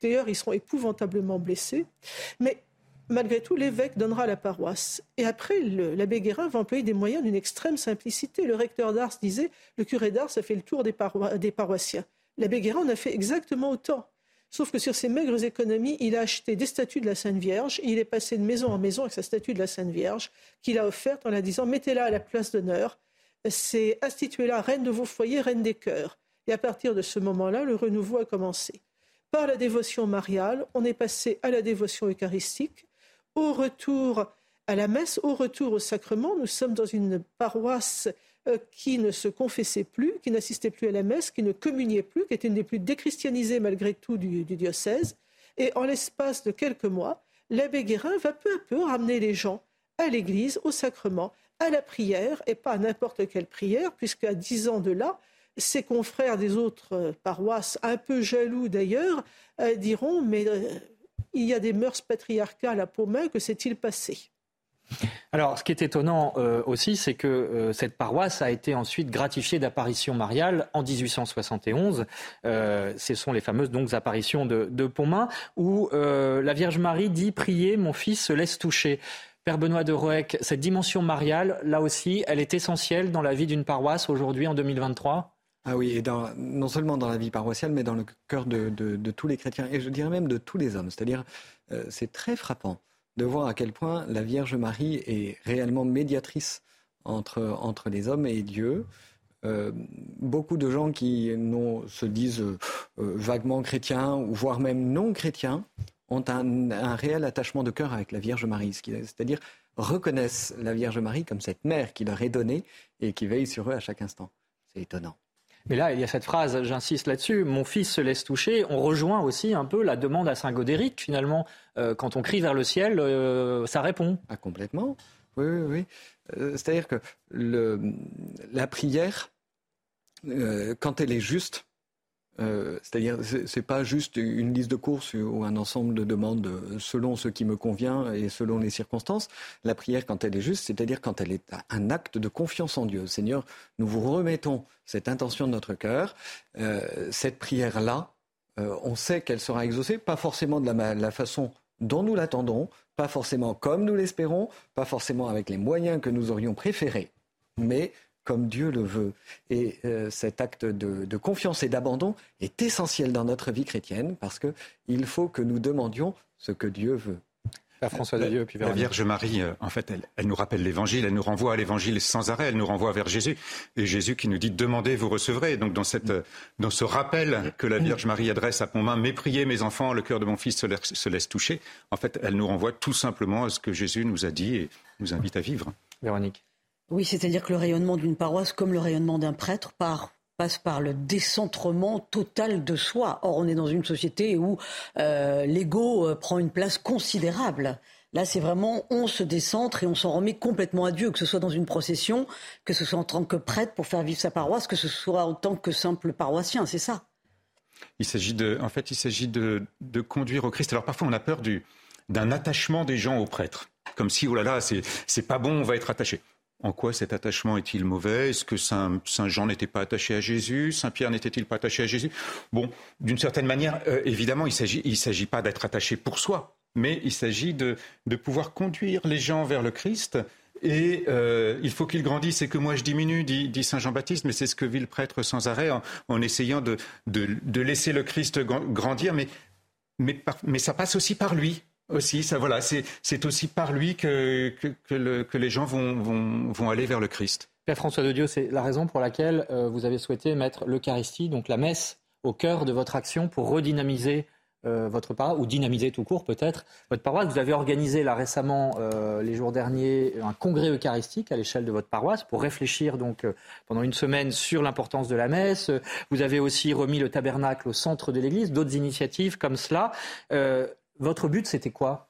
D'ailleurs, ils seront épouvantablement blessés. Mais malgré tout, l'évêque donnera la paroisse. Et après, l'abbé Guérin va employer des moyens d'une extrême simplicité. Le recteur d'Ars disait Le curé d'Ars a fait le tour des paroissiens. L'abbé Guérin en a fait exactement autant. Sauf que sur ses maigres économies, il a acheté des statues de la Sainte Vierge. il est passé de maison en maison avec sa statue de la Sainte Vierge, qu'il a offerte en la disant mettez-la à la place d'honneur. c'est instituez-la reine de vos foyers, reine des cœurs. Et à partir de ce moment-là, le renouveau a commencé. Par la dévotion mariale, on est passé à la dévotion eucharistique. Au retour à la messe, au retour au sacrement, nous sommes dans une paroisse qui ne se confessait plus, qui n'assistait plus à la messe, qui ne communiait plus, qui était une des plus déchristianisées malgré tout du, diocèse. Et en l'espace de quelques mois, l'abbé Guérin va peu à peu ramener les gens à l'église, au sacrement, à la prière, et pas à n'importe quelle prière, puisqu'à dix ans de là, ses confrères des autres euh, paroisses, un peu jaloux d'ailleurs, euh, diront Mais il y a des mœurs patriarcales à Paumain, que s'est-il passé?
Alors, ce qui est étonnant euh, aussi, c'est que euh, cette paroisse a été ensuite gratifiée d'apparitions mariales en 1871. Euh, ce sont les fameuses donc apparitions de, de Pontmain, où la Vierge Marie dit Priez, mon fils se laisse toucher. Père Benoît de Roec, cette dimension mariale, là aussi, elle est essentielle dans la vie d'une paroisse aujourd'hui en 2023
ah oui, et non seulement dans la vie paroissiale, mais dans le cœur de, de tous les chrétiens, et je dirais même de tous les hommes. C'est-à-dire, c'est très frappant de voir à quel point la Vierge Marie est réellement médiatrice entre, entre les hommes et Dieu. Euh, beaucoup de gens qui se disent euh, vaguement chrétiens, voire même non chrétiens, ont un, un réel attachement de cœur avec la Vierge Marie, c'est-à-dire reconnaissent la Vierge Marie comme cette mère qui leur est donnée et qui veille sur eux à chaque instant. C'est étonnant.
Mais là, il y a cette phrase, j'insiste là-dessus, mon fils se laisse toucher. On rejoint aussi un peu la demande à Saint Godéric, finalement. Euh, quand on crie vers le ciel, euh, ça répond.
Ah, complètement. Oui, oui, oui. Euh, c'est-à-dire que la prière, quand elle est juste, euh, c'est-à-dire, c'est pas juste une liste de courses ou un ensemble de demandes selon ce qui me convient et selon les circonstances. La prière, quand elle est juste, c'est-à-dire quand elle est un acte de confiance en Dieu. Seigneur, nous vous remettons cette intention de notre cœur. Euh, cette prière-là, euh, on sait qu'elle sera exaucée, pas forcément de la façon dont nous l'attendons, pas forcément comme nous l'espérons, pas forcément avec les moyens que nous aurions préférés, mais comme Dieu le veut. Et euh, cet acte de, confiance et d'abandon est essentiel dans notre vie chrétienne parce qu'il faut que nous demandions ce que Dieu veut.
François de Dieu,
puis la Vierge Marie, euh, en fait, elle, nous rappelle l'Évangile, elle nous renvoie à l'Évangile sans arrêt, elle nous renvoie vers Jésus. Et Jésus qui nous dit demandez, vous recevrez. Donc dans, cette, dans ce rappel que la Vierge Marie adresse à Pontmain, mépriez mes enfants, le cœur de mon fils se laisse, se laisse toucher, en fait, elle nous renvoie tout simplement à ce que Jésus nous a dit et nous invite à vivre.
Véronique.
Oui, c'est-à-dire que le rayonnement d'une paroisse, comme le rayonnement d'un prêtre, passe par le décentrement total de soi. Or, on est dans une société où euh, l'ego euh, prend une place considérable. Là, c'est vraiment, on se décentre et on s'en remet complètement à Dieu, que ce soit dans une procession, que ce soit en tant que prêtre pour faire vivre sa paroisse, que ce soit en tant que simple paroissien, c'est ça.
Il s'agit de, en fait, il s'agit de, conduire au Christ. Alors parfois, on a peur du, d'un attachement des gens au prêtre, comme si, oh là là, c'est, c'est pas bon, on va être attaché. En quoi cet attachement est-il mauvais? Est-ce que Saint, Jean n'était pas attaché à Jésus? Saint Pierre n'était-il pas attaché à Jésus? Bon, d'une certaine manière, euh, évidemment, il ne s'agit pas d'être attaché pour soi, mais il s'agit de, pouvoir conduire les gens vers le Christ. Et euh, il faut qu'ils grandissent et que moi je diminue, dit, Saint Jean-Baptiste, mais c'est ce que vit le prêtre sans arrêt en, essayant de, laisser le Christ grandir, mais, mais ça passe aussi par lui aussi, ça voilà, c'est aussi par lui que, les gens vont, vont, aller vers le Christ.
Père François de Dieu, c'est la raison pour laquelle euh, vous avez souhaité mettre l'Eucharistie, donc la messe, au cœur de votre action pour redynamiser euh, votre paroisse, ou dynamiser tout court peut-être votre paroisse. Vous avez organisé là récemment, euh, les jours derniers, un congrès eucharistique à l'échelle de votre paroisse pour réfléchir donc pendant une semaine sur l'importance de la messe. Vous avez aussi remis le tabernacle au centre de l'Église, d'autres initiatives comme cela. Votre but, c'était quoi?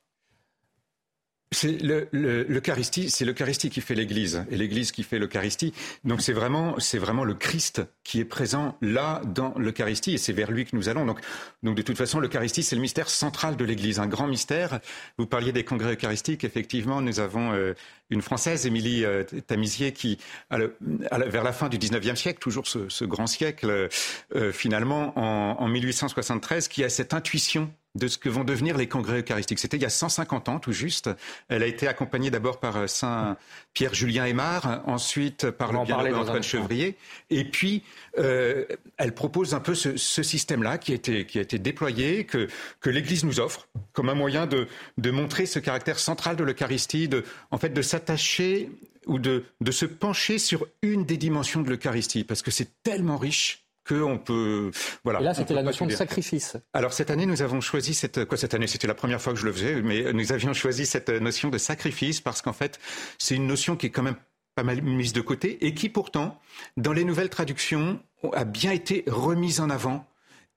C'est l'Eucharistie, c'est l'Eucharistie qui fait l'Église et l'Église qui fait l'Eucharistie. Donc c'est vraiment, c'est vraiment le Christ qui est présent là dans l'Eucharistie et c'est vers lui que nous allons. Donc, donc de toute façon, l'Eucharistie c'est le mystère central de l'Église, un grand mystère. Vous parliez des congrès eucharistiques. Effectivement, nous avons euh, une française, Émilie euh, Tamisier, qui vers la fin du 19e siècle, toujours ce, grand siècle, euh, finalement en, en 1873, qui a cette intuition de ce que vont devenir les congrès eucharistiques. C'était il y a 150 ans tout juste. Elle a été accompagnée d'abord par euh, Saint Pierre-Julien Aymar, ensuite par le bienheureux Antoine Chevrier, et puis euh, elle propose un peu ce, système-là qui a été, qui a été déployé, que, que l'Église nous offre comme un moyen de, de montrer ce caractère central de l'Eucharistie, de, en fait de s'attacher ou de, de se pencher sur une des dimensions de l'Eucharistie, parce que c'est tellement riche qu'on peut.
Voilà. Et là, c'était la notion de sacrifice.
Alors cette année, nous avons choisi cette. Quoi, cette année, c'était la première fois que je le faisais, mais nous avions choisi cette notion de sacrifice parce qu'en fait, c'est une notion qui est quand même pas mal mise de côté et qui pourtant, dans les nouvelles traductions, a bien été remise en avant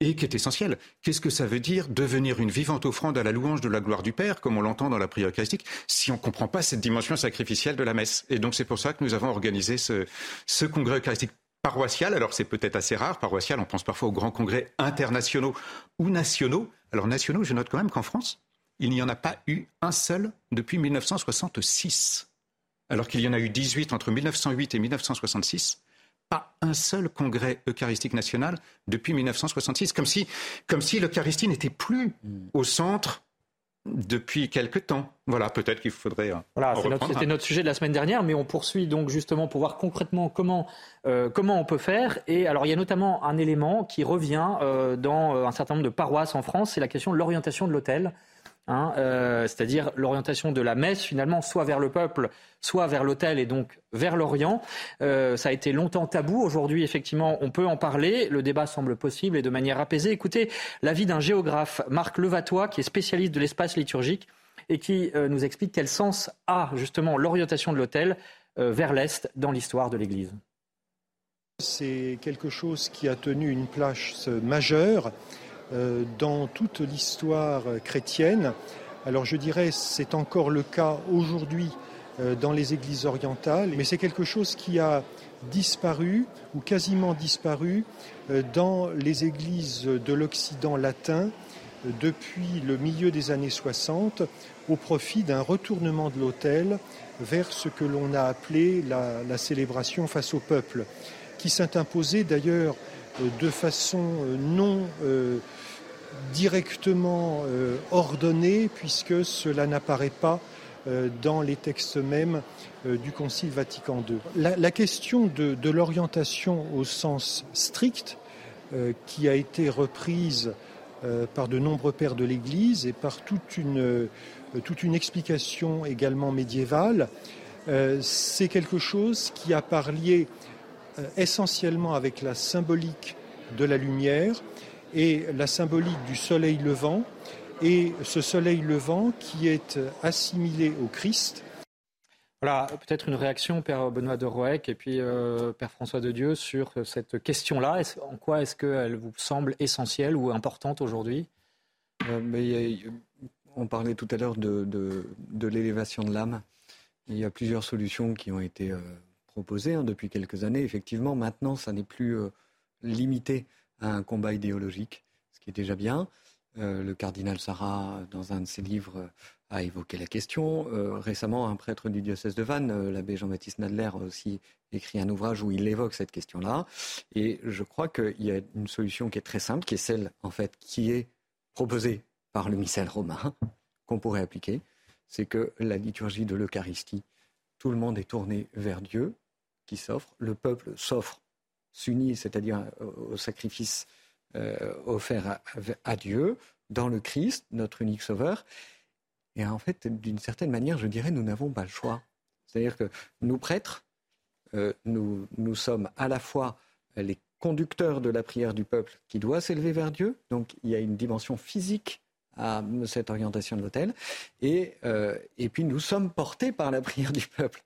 et qui est essentielle. Qu'est-ce que ça veut dire devenir une vivante offrande à la louange de la gloire du Père, comme on l'entend dans la prière eucharistique, si on ne comprend pas cette dimension sacrificielle de la messe? Et donc c'est pour ça que nous avons organisé ce congrès eucharistique paroissial. Alors c'est peut-être assez rare, paroissial, on pense parfois aux grands congrès internationaux ou nationaux. Alors nationaux, je note quand même qu'en France, il n'y en a pas eu un seul depuis 1966. Alors qu'il y en a eu 18 entre 1908 et 1966 pas un seul congrès eucharistique national depuis 1966, comme si, comme si l'Eucharistie n'était plus au centre depuis quelque temps. Voilà, peut-être qu'il faudrait. Euh,
voilà, c'était notre sujet de la semaine dernière, mais on poursuit donc justement pour voir concrètement comment, euh, comment on peut faire. Et alors, il y a notamment un élément qui revient euh, dans un certain nombre de paroisses en France, c'est la question de l'orientation de l'hôtel. Hein, euh, c'est-à-dire l'orientation de la messe finalement soit vers le peuple, soit vers l'autel et donc vers l'Orient. Euh, ça a été longtemps tabou. Aujourd'hui, effectivement, on peut en parler. Le débat semble possible et de manière apaisée. Écoutez l'avis d'un géographe, Marc Levatois, qui est spécialiste de l'espace liturgique et qui euh, nous explique quel sens a justement l'orientation de l'autel vers l'Est dans l'histoire de l'Église.
C'est quelque chose qui a tenu une place majeure dans toute l'histoire chrétienne. Alors je dirais c'est encore le cas aujourd'hui euh, dans les églises orientales, mais c'est quelque chose qui a disparu ou quasiment disparu euh, dans les églises de l'Occident latin depuis le milieu des années 60 au profit d'un retournement de l'autel vers ce que l'on a appelé la, célébration face au peuple, qui s'est imposée d'ailleurs de façon non directement euh, ordonné puisque cela n'apparaît pas euh, dans les textes mêmes euh, du Concile Vatican II. La, question de, l'orientation au sens strict, qui a été reprise par de nombreux pères de l'Église et par toute une, toute une explication également médiévale, c'est quelque chose qui a parlé essentiellement avec la symbolique de la lumière, et la symbolique du soleil levant, et ce soleil levant qui est assimilé au Christ.
Voilà, peut-être une réaction, Père Benoît de Roec et puis euh, Père François de Dieu, sur cette question-là. En quoi est-ce qu'elle vous semble essentielle ou importante aujourd'hui?
Euh, On parlait tout à l'heure de, de, l'élévation de l'âme. Il y a plusieurs solutions qui ont été euh, proposées hein, depuis quelques années. Effectivement, maintenant, ça n'est plus limité un combat idéologique, ce qui est déjà bien. Euh, le cardinal Sarah, dans un de ses livres, a évoqué la question. Euh, récemment, un prêtre du diocèse de Vannes, euh, l'abbé Jean-Baptiste Nadler, a aussi écrit un ouvrage où il évoque cette question-là. Et je crois qu'il y a une solution qui est très simple, qui est celle, en fait, qui est proposée par le missel romain, qu'on pourrait appliquer. C'est que la liturgie de l'Eucharistie, tout le monde est tourné vers Dieu qui s'offre, le peuple s'offre s'unit, c'est-à-dire au sacrifice euh, offert à, Dieu dans le Christ, notre unique Sauveur. Et en fait, d'une certaine manière, je dirais, nous n'avons pas le choix. C'est-à-dire que nous prêtres, euh, nous, sommes à la fois les conducteurs de la prière du peuple qui doit s'élever vers Dieu, donc il y a une dimension physique à cette orientation de l'autel, euh, et puis nous sommes portés par la prière du peuple.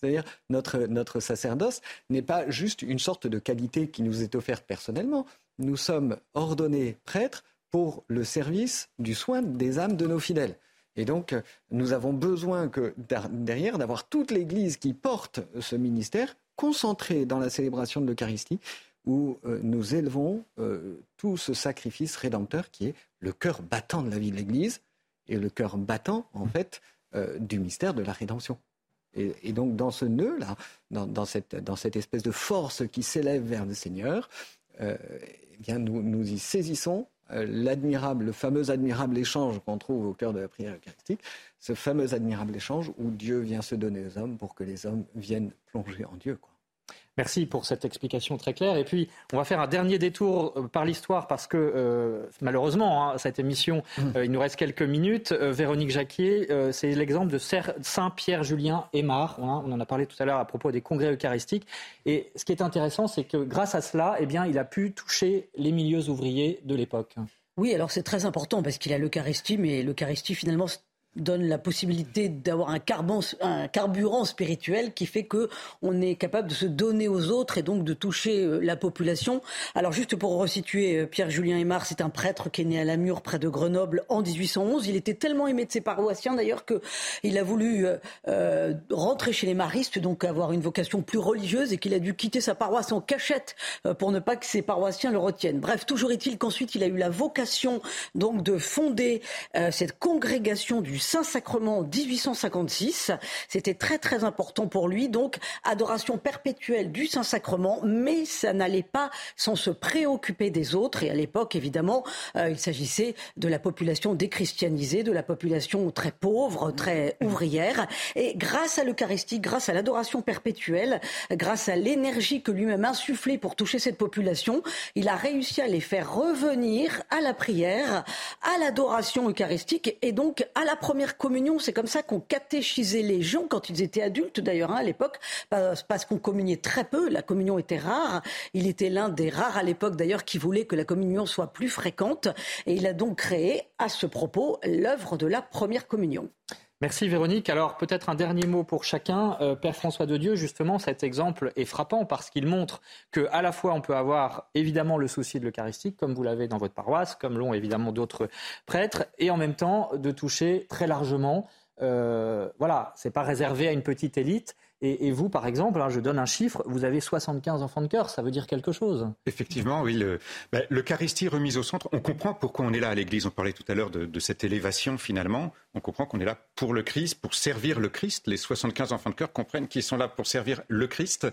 C'est-à-dire notre, sacerdoce n'est pas juste une sorte de qualité qui nous est offerte personnellement. Nous sommes ordonnés prêtres pour le service du soin des âmes de nos fidèles. Et donc, nous avons besoin que derrière d'avoir toute l'Église qui porte ce ministère concentré dans la célébration de l'Eucharistie, où euh, nous élevons euh, tout ce sacrifice rédempteur qui est le cœur battant de la vie de l'Église et le cœur battant, en fait, euh, du mystère de la rédemption. Et, donc dans ce nœud-là, dans, cette, dans, cette, espèce de force qui s'élève vers le Seigneur, euh, eh bien nous, y saisissons euh, l'admirable, le fameux admirable échange qu'on trouve au cœur de la prière eucharistique, ce fameux admirable échange où Dieu vient se donner aux hommes pour que les hommes viennent plonger en Dieu.
Merci pour cette explication très claire. Et puis, on va faire un dernier détour euh, par l'histoire parce que, euh, malheureusement, hein, cette émission, mmh. euh, il nous reste quelques minutes. Véronique Jacquier, c'est l'exemple de Saint Pierre Julien Aymar. Hein, on en a parlé tout à l'heure à propos des congrès eucharistiques. Et ce qui est intéressant, c'est que grâce à cela, eh bien, il a pu toucher les milieux ouvriers de l'époque.
Oui, alors c'est très important parce qu'il a l'Eucharistie, mais l'Eucharistie finalement donne la possibilité d'avoir un, carburant spirituel qui fait que on est capable de se donner aux autres et donc de toucher euh, la population. Alors juste pour resituer, euh, Pierre-Julien Aymar, c'est un prêtre qui est né à Lamure près de Grenoble en 1811. Il était tellement aimé de ses paroissiens d'ailleurs que il a voulu euh, rentrer chez les maristes, donc avoir une vocation plus religieuse et qu'il a dû quitter sa paroisse en cachette pour ne pas que ses paroissiens le retiennent. Bref, toujours est-il qu'ensuite il a eu la vocation donc de fonder cette congrégation du Saint-Sacrement 1856. C'était très très important pour lui. Donc, adoration perpétuelle du Saint-Sacrement, mais ça n'allait pas sans se préoccuper des autres. Et à l'époque, évidemment, euh, il s'agissait de la population déchristianisée, de la population très pauvre, très ouvrière. Et grâce à l'Eucharistie, grâce à l'adoration perpétuelle, grâce à l'énergie que lui-même insufflait pour toucher cette population, il a réussi à les faire revenir à la prière, à l'adoration eucharistique et donc à la première communion. C'est comme ça qu'on catéchisait les gens quand ils étaient adultes d'ailleurs hein, à l'époque, parce qu'on communiait très peu. La communion était rare. Il était l'un des rares à l'époque d'ailleurs qui voulait que la communion soit plus fréquente. Et il a donc créé à ce propos l'œuvre de la première communion.
Merci Véronique. Alors peut-être un dernier mot pour chacun. Euh, Père François de Dieu, justement, cet exemple est frappant parce qu'il montre que à la fois on peut avoir évidemment le souci de l'Eucharistie, comme vous l'avez dans votre paroisse, comme l'ont évidemment d'autres prêtres, et en même temps de toucher très largement. Euh, voilà, c'est pas réservé à une petite élite. Et, vous, par exemple, hein, je donne un chiffre, vous avez 75 enfants de cœur, ça veut dire quelque chose.
Effectivement, oui. Ben, L'Eucharistie remise au centre, on comprend pourquoi on est là à l'Église. On parlait tout à l'heure de, cette élévation, finalement. On comprend qu'on est là pour le Christ, pour servir le Christ. Les 75 enfants de cœur comprennent qu'ils sont là pour servir le Christ.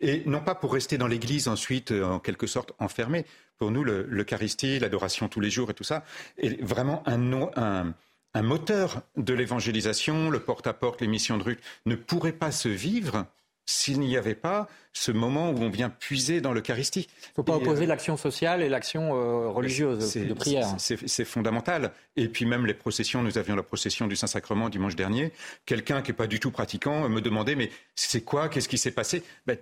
Et non pas pour rester dans l'Église ensuite, euh, en quelque sorte, enfermés. Pour nous, l'Eucharistie, l'adoration tous les jours et tout ça, est vraiment un... un un moteur de l'évangélisation, le porte-à-porte, les missions de rue, ne pourrait pas se vivre s'il n'y avait pas ce moment où on vient puiser dans l'Eucharistie.
Il ne faut pas opposer euh, l'action sociale et l'action euh, religieuse de prière.
C'est fondamental. Et puis même les processions, nous avions la procession du Saint-Sacrement dimanche dernier. Quelqu'un qui n'est pas du tout pratiquant me demandait, mais c'est quoi? Qu'est-ce qui s'est passé? Ben,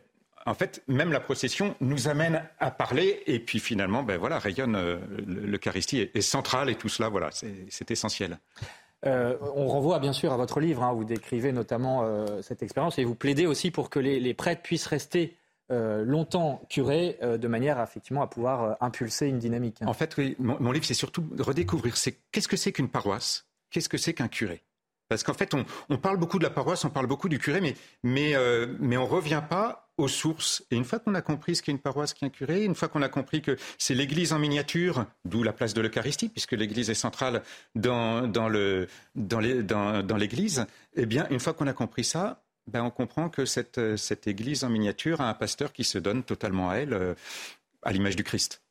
en fait, même la procession nous amène à parler et puis finalement, ben voilà, rayonne euh, l'Eucharistie est, est centrale et tout cela, voilà, c'est essentiel.
Euh, on renvoie bien sûr à votre livre, hein, où vous décrivez notamment euh, cette expérience et vous plaidez aussi pour que les, prêtres puissent rester longtemps curés de manière effectivement à pouvoir impulser une dynamique.
En fait, oui, mon, livre, c'est surtout redécouvrir qu'est-ce que c'est qu'une paroisse, qu'est-ce que c'est qu'un curé? Parce qu'en fait, on, parle beaucoup de la paroisse, on parle beaucoup du curé, mais, mais, mais on ne revient pas aux sources. Et une fois qu'on a compris ce qu'est une paroisse, qui est un curé, une fois qu'on a compris que c'est l'Église en miniature, d'où la place de l'Eucharistie, puisque l'Église est centrale dans, dans l'Église, dans, dans, eh bien, une fois qu'on a compris ça, ben, on comprend que cette, cette Église en miniature a un pasteur qui se donne totalement à elle, euh, à l'image du Christ.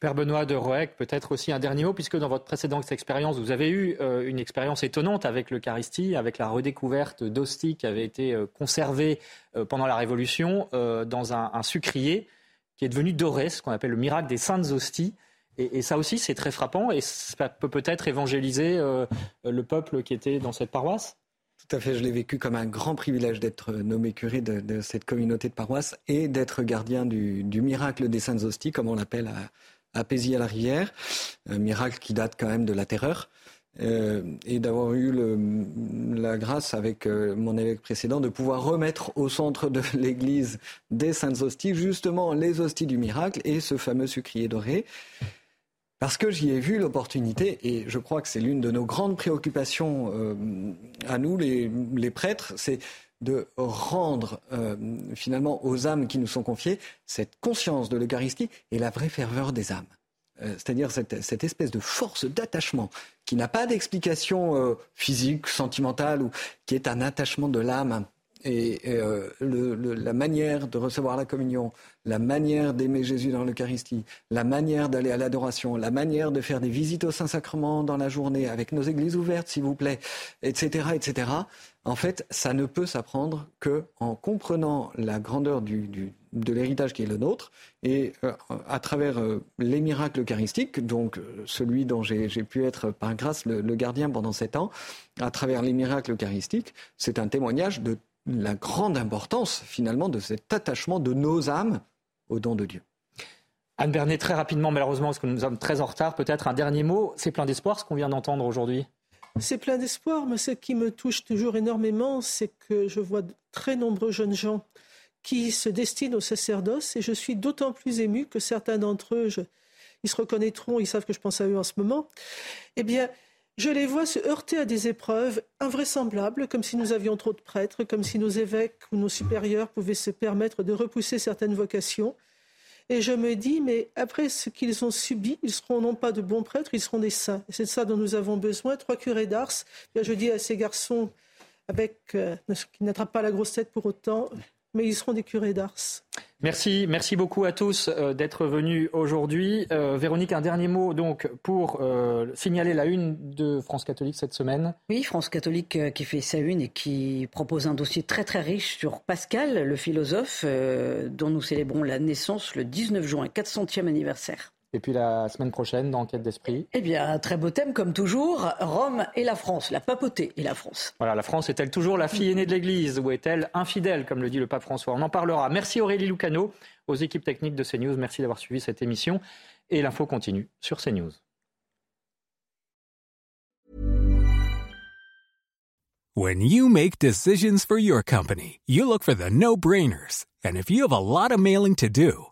Père Benoît de Roec, peut-être aussi un dernier mot, puisque dans votre précédente expérience, vous avez eu euh, une expérience étonnante avec l'Eucharistie, avec la redécouverte d'hosties qui avait été euh, conservée euh, pendant la Révolution dans un, sucrier qui est devenu doré, ce qu'on appelle le miracle des saintes hosties. Et, ça aussi, c'est très frappant et ça peut peut-être évangéliser le peuple qui était dans cette paroisse?
Tout à fait, je l'ai vécu comme un grand privilège d'être nommé curé de, cette communauté de paroisse et d'être gardien du, miracle des saintes hosties, comme on l'appelle à, à à la rivière, un miracle qui date quand même de la terreur. Euh, et d'avoir eu la grâce avec euh, mon évêque précédent de pouvoir remettre au centre de l'église des saintes hosties justement les hosties du miracle et ce fameux sucrier doré. Parce que j'y ai vu l'opportunité, et je crois que c'est l'une de nos grandes préoccupations euh, à nous, les, les prêtres, c'est de rendre euh, finalement aux âmes qui nous sont confiées cette conscience de l'Eucharistie et la vraie ferveur des âmes. Euh, c'est-à-dire cette, espèce de force d'attachement qui n'a pas d'explication euh, physique, sentimentale, ou qui est un attachement de l'âme et euh, la manière de recevoir la communion, la manière d'aimer Jésus dans l'Eucharistie, la manière d'aller à l'adoration, la manière de faire des visites au Saint-Sacrement dans la journée avec nos églises ouvertes, s'il vous plaît, etc., etc. En fait, ça ne peut s'apprendre que en comprenant la grandeur du, de l'héritage qui est le nôtre et euh, à travers euh, les miracles eucharistiques, donc celui dont j'ai pu être par grâce le, le, gardien pendant sept ans, à travers les miracles eucharistiques, c'est un témoignage de la grande importance finalement de cet attachement de nos âmes au don de Dieu.
Anne Bernet, très rapidement, malheureusement, parce que nous sommes très en retard, peut-être un dernier mot. C'est plein d'espoir ce qu'on vient d'entendre aujourd'hui
C'est plein d'espoir, mais ce qui me touche toujours énormément, c'est que je vois de très nombreux jeunes gens qui se destinent au sacerdoce et je suis d'autant plus ému que certains d'entre eux, ils se reconnaîtront, ils savent que je pense à eux en ce moment. Eh bien, je les vois se heurter à des épreuves invraisemblables, comme si nous avions trop de prêtres, comme si nos évêques ou nos supérieurs pouvaient se permettre de repousser certaines vocations. Et je me dis, mais après ce qu'ils ont subi, ils seront non pas de bons prêtres, ils seront des saints. Et c'est ça dont nous avons besoin. Trois curés d'Ars, je dis à ces garçons, avec, euh, qui n'attrapent pas la grosse tête pour autant, mais ils seront des curés d'Ars.
Merci, merci beaucoup à tous euh, d'être venus aujourd'hui. Euh, Véronique, un dernier mot donc pour euh, signaler la une de France Catholique cette semaine.
Oui, France Catholique qui fait sa une et qui propose un dossier très très riche sur Pascal, le philosophe, dont nous célébrons la naissance le 19 juin, 400e anniversaire.
Et puis la semaine prochaine, dans Enquête d'Esprit
Eh bien, un très beau thème comme toujours, Rome et la France, la papauté et la France.
Voilà, la France est-elle toujours la fille aînée de l'Église ou est-elle infidèle, comme le dit le pape François? On en parlera. Merci Aurélie Lucano, aux équipes techniques de CNews, merci d'avoir suivi cette émission. Et l'info continue sur CNews.
When you make decisions for your company, you look for the no-brainers. And if you have a lot of mailing to do,